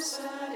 Sunset.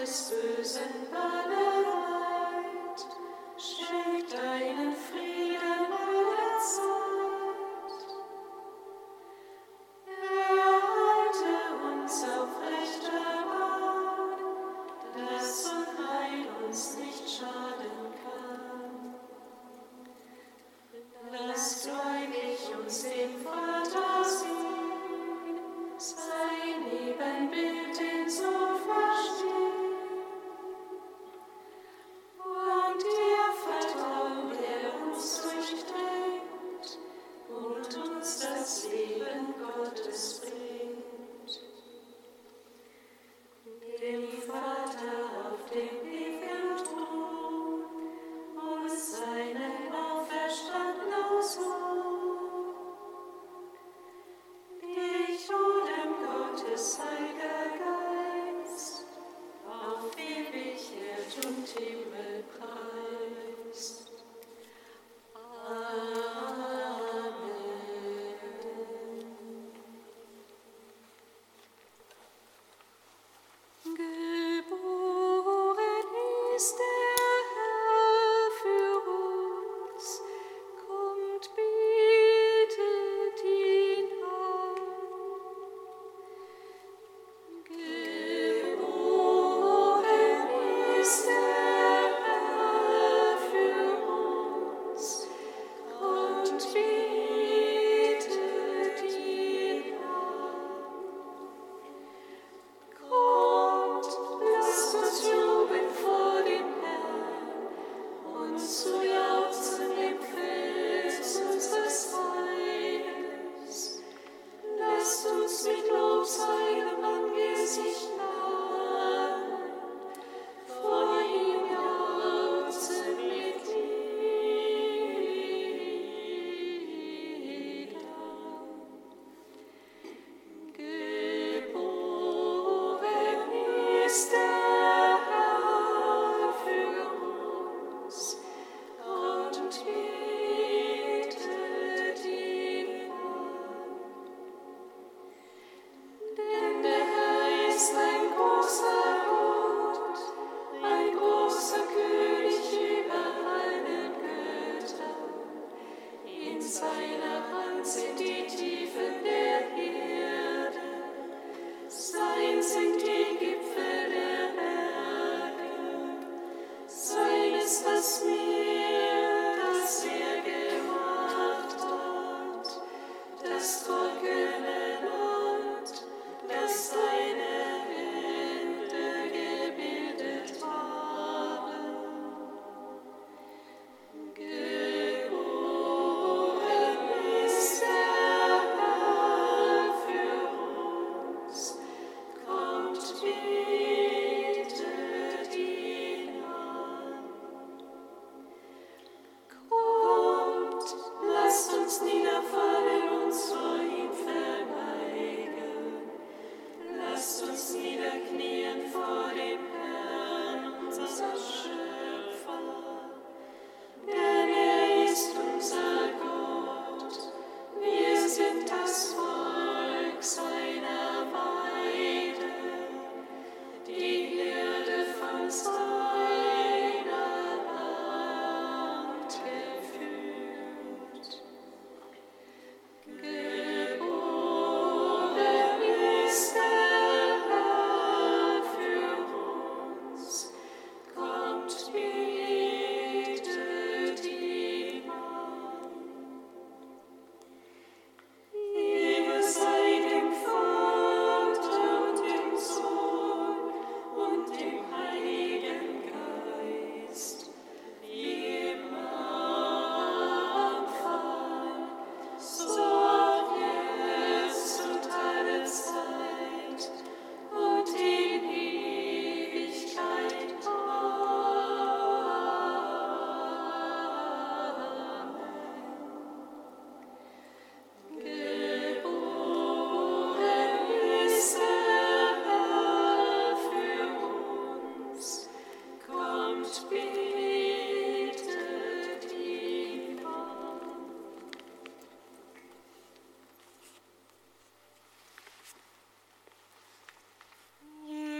des Bösen Bannerheit, schlägt deinen Frieden.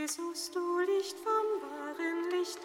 Jesus, du Licht vom wahren Licht,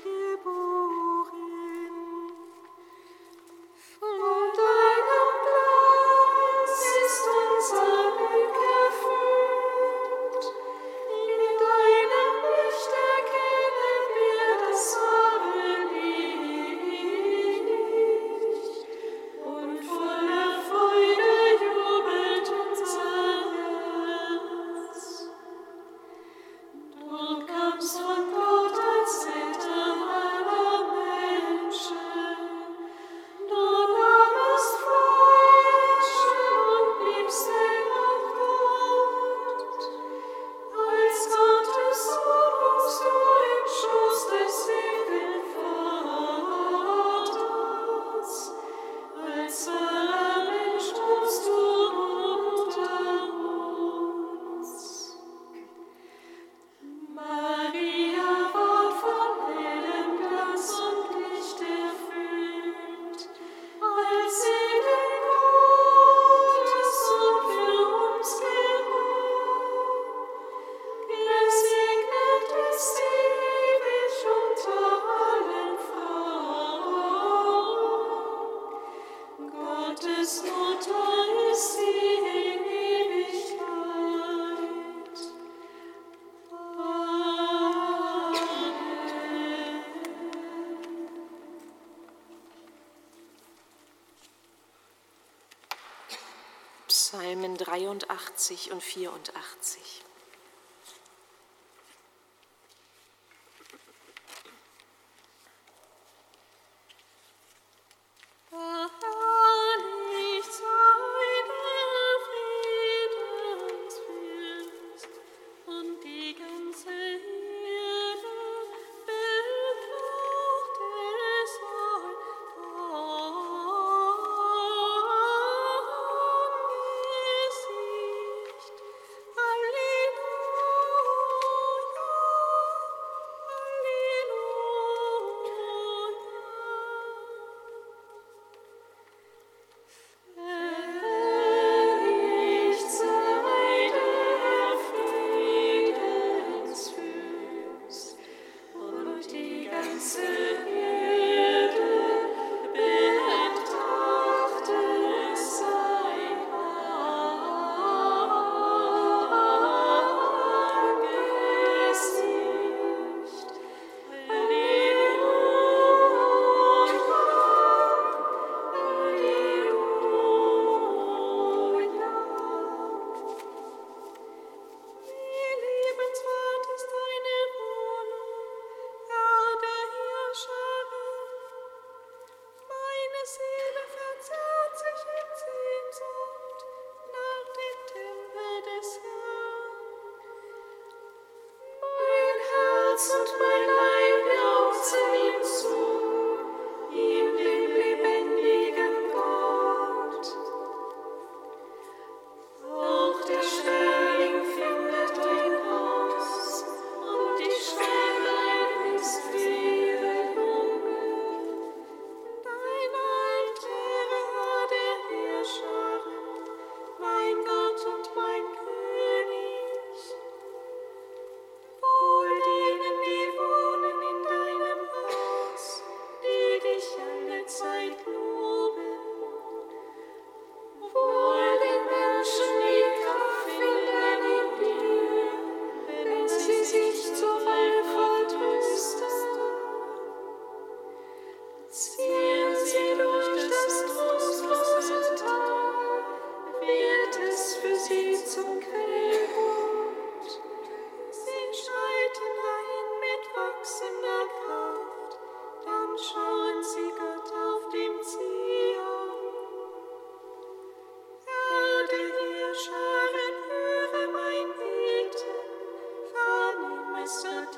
83 und 84.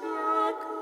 так.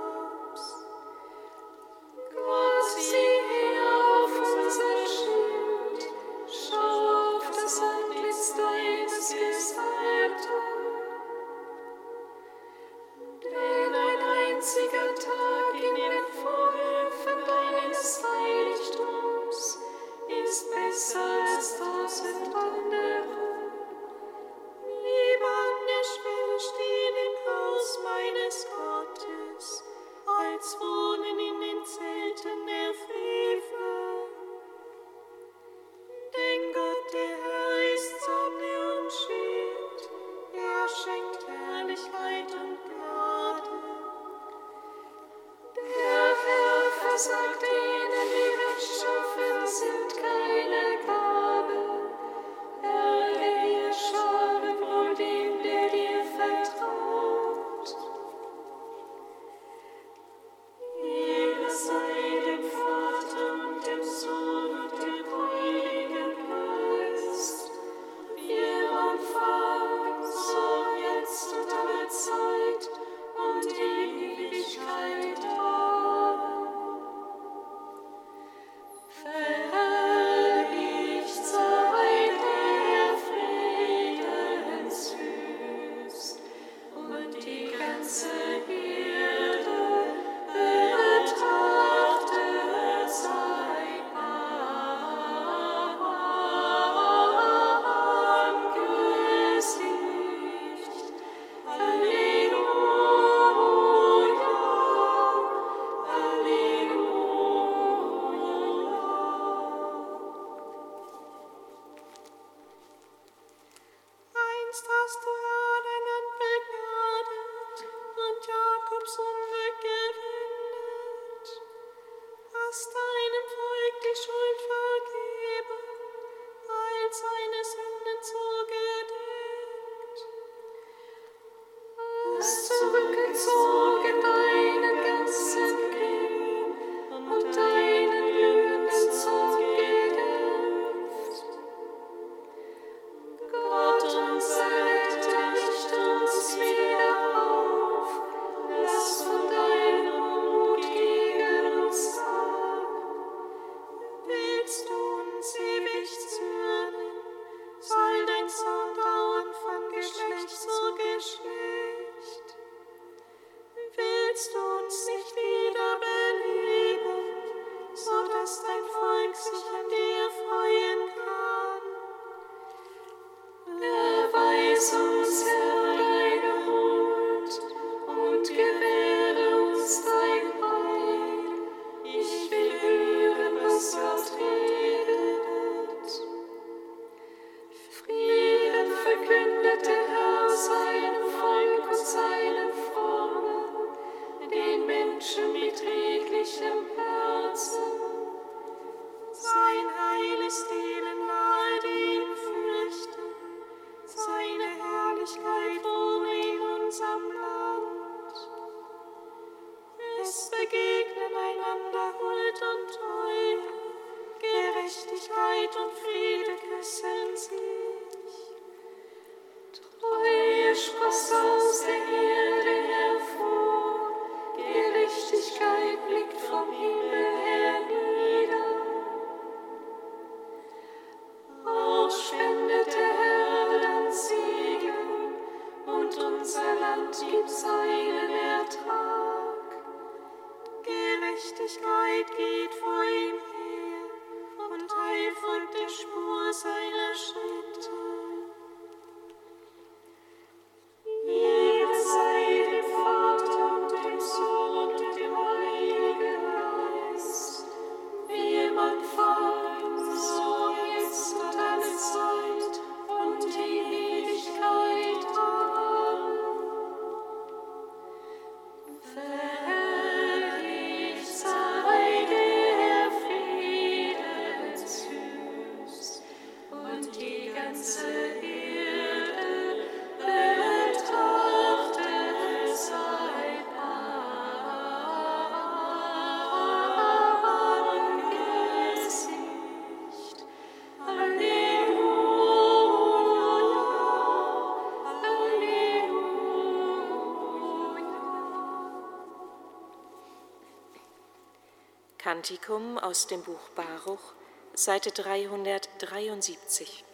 Kantikum aus dem Buch Baruch, Seite 373.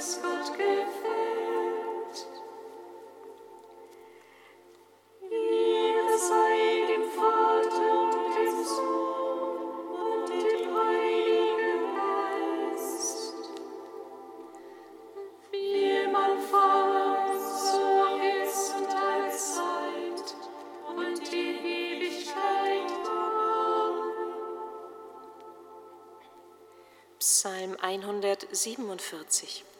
Psalm 147.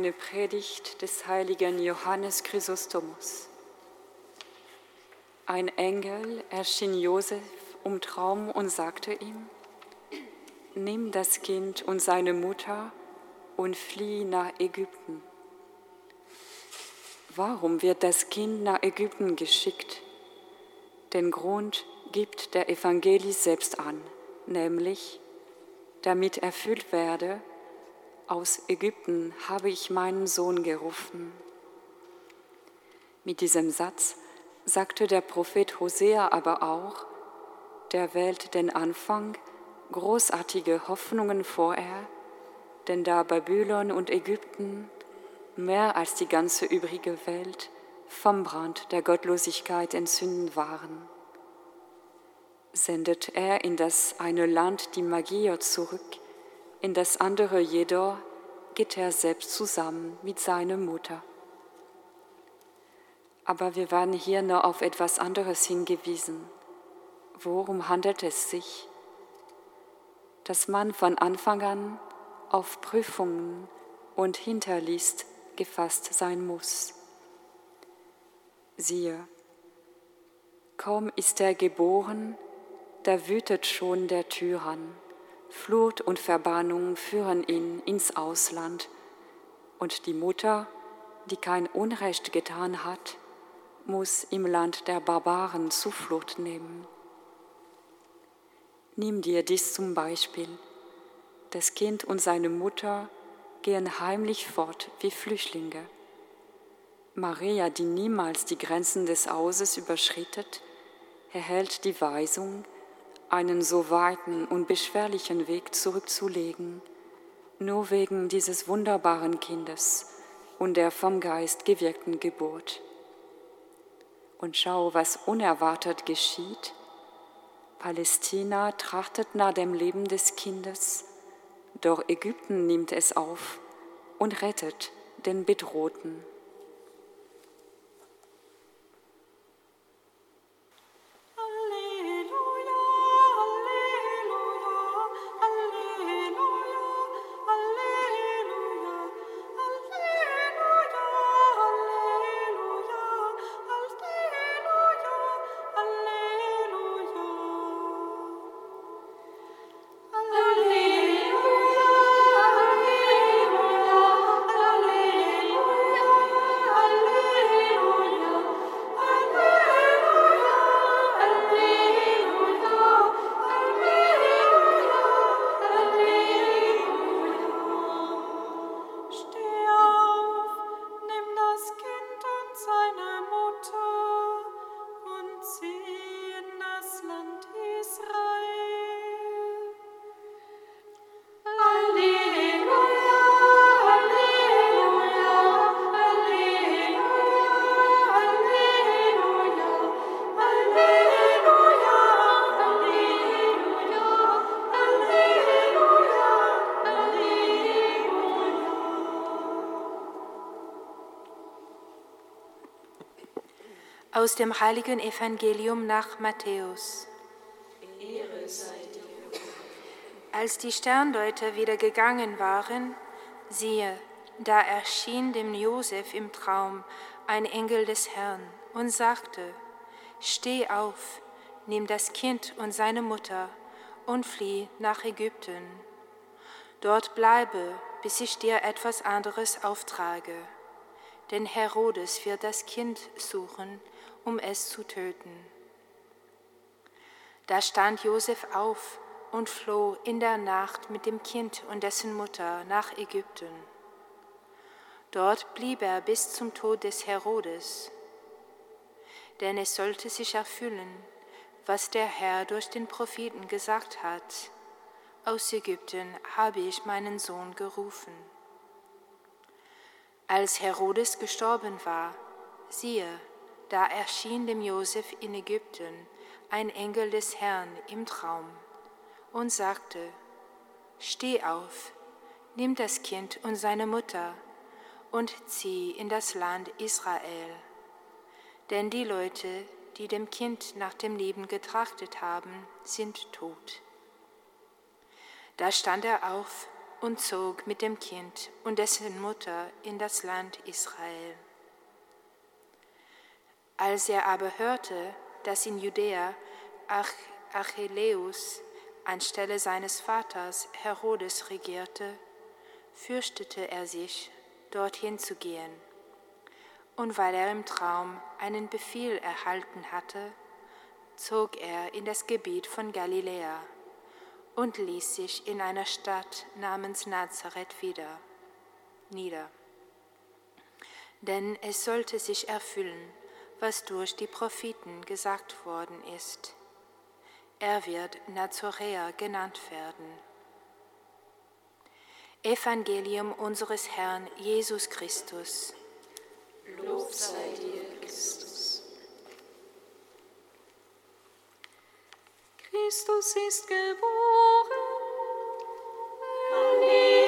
aus einer Predigt des heiligen Johannes Chrysostomus. Ein Engel erschien Josef um Traum und sagte ihm, Nimm das Kind und seine Mutter und flieh nach Ägypten. Warum wird das Kind nach Ägypten geschickt? Den Grund gibt der Evangelist selbst an, nämlich damit erfüllt werde, aus Ägypten habe ich meinen Sohn gerufen. Mit diesem Satz sagte der Prophet Hosea aber auch, der wählt den Anfang, großartige Hoffnungen vor er, denn da Babylon und Ägypten mehr als die ganze übrige Welt vom Brand der Gottlosigkeit entzünden waren, sendet er in das eine Land die Magier zurück, in das andere jedoch geht er selbst zusammen mit seiner Mutter. Aber wir werden hier nur auf etwas anderes hingewiesen. Worum handelt es sich? Dass man von Anfang an auf Prüfungen und Hinterlist gefasst sein muss. Siehe, kaum ist er geboren, da wütet schon der Tyrann. Flut und Verbannung führen ihn ins Ausland, und die Mutter, die kein Unrecht getan hat, muss im Land der Barbaren Zuflucht nehmen. Nimm dir dies zum Beispiel. Das Kind und seine Mutter gehen heimlich fort wie Flüchtlinge. Maria, die niemals die Grenzen des Hauses überschrittet, erhält die Weisung, einen so weiten und beschwerlichen Weg zurückzulegen, nur wegen dieses wunderbaren Kindes und der vom Geist gewirkten Geburt. Und schau, was unerwartet geschieht. Palästina trachtet nach dem Leben des Kindes, doch Ägypten nimmt es auf und rettet den Bedrohten. Aus dem heiligen Evangelium nach Matthäus. Als die Sterndeuter wieder gegangen waren, siehe, da erschien dem Josef im Traum ein Engel des Herrn und sagte, Steh auf, nimm das Kind und seine Mutter und flieh nach Ägypten. Dort bleibe, bis ich dir etwas anderes auftrage. Denn Herodes wird das Kind suchen um es zu töten. Da stand Josef auf und floh in der Nacht mit dem Kind und dessen Mutter nach Ägypten. Dort blieb er bis zum Tod des Herodes, denn es sollte sich erfüllen, was der Herr durch den Propheten gesagt hat. Aus Ägypten habe ich meinen Sohn gerufen. Als Herodes gestorben war, siehe, da erschien dem Josef in Ägypten ein Engel des Herrn im Traum und sagte, Steh auf, nimm das Kind und seine Mutter und zieh in das Land Israel. Denn die Leute, die dem Kind nach dem Leben getrachtet haben, sind tot. Da stand er auf und zog mit dem Kind und dessen Mutter in das Land Israel. Als er aber hörte, dass in Judäa Ach Achilleus anstelle seines Vaters Herodes regierte, fürchtete er sich, dorthin zu gehen. Und weil er im Traum einen Befehl erhalten hatte, zog er in das Gebiet von Galiläa und ließ sich in einer Stadt namens Nazareth wieder nieder. Denn es sollte sich erfüllen, was durch die Propheten gesagt worden ist. Er wird Nazoräer genannt werden. Evangelium unseres Herrn Jesus Christus. Lob sei dir, Christus. Christus ist geboren. Vater,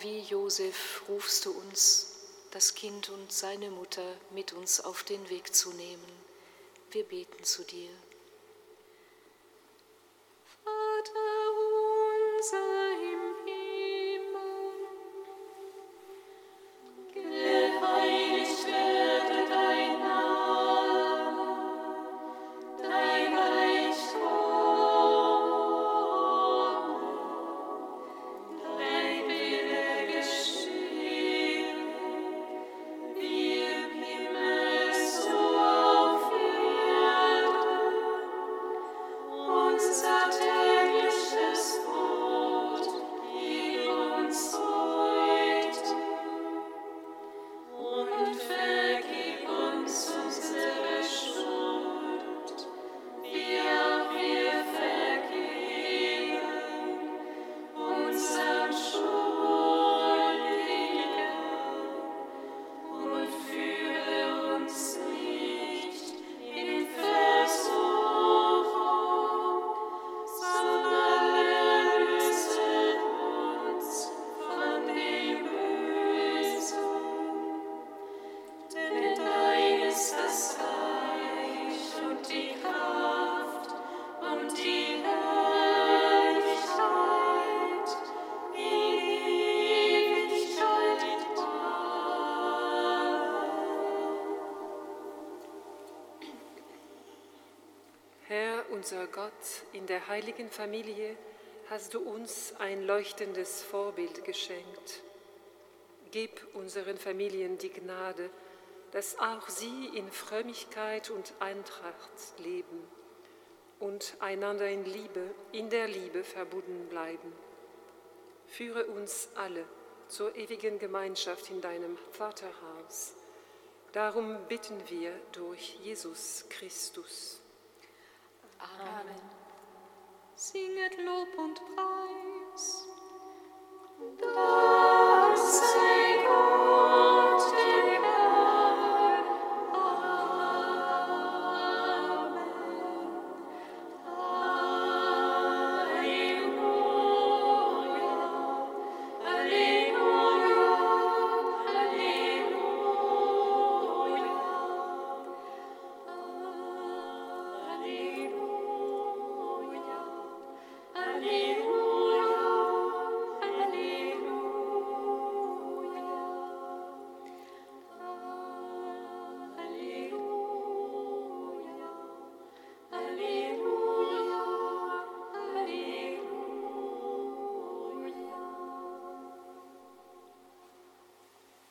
wie Josef rufst du uns, das Kind und seine Mutter mit uns auf den Weg zu nehmen. Wir beten zu dir. Unser unser Gott, in der heiligen Familie hast du uns ein leuchtendes Vorbild geschenkt. Gib unseren Familien die Gnade, dass auch sie in Frömmigkeit und Eintracht leben und einander in Liebe, in der Liebe verbunden bleiben. Führe uns alle zur ewigen Gemeinschaft in deinem Vaterhaus. Darum bitten wir durch Jesus Christus. Amen. Singet Lob und Preis. Da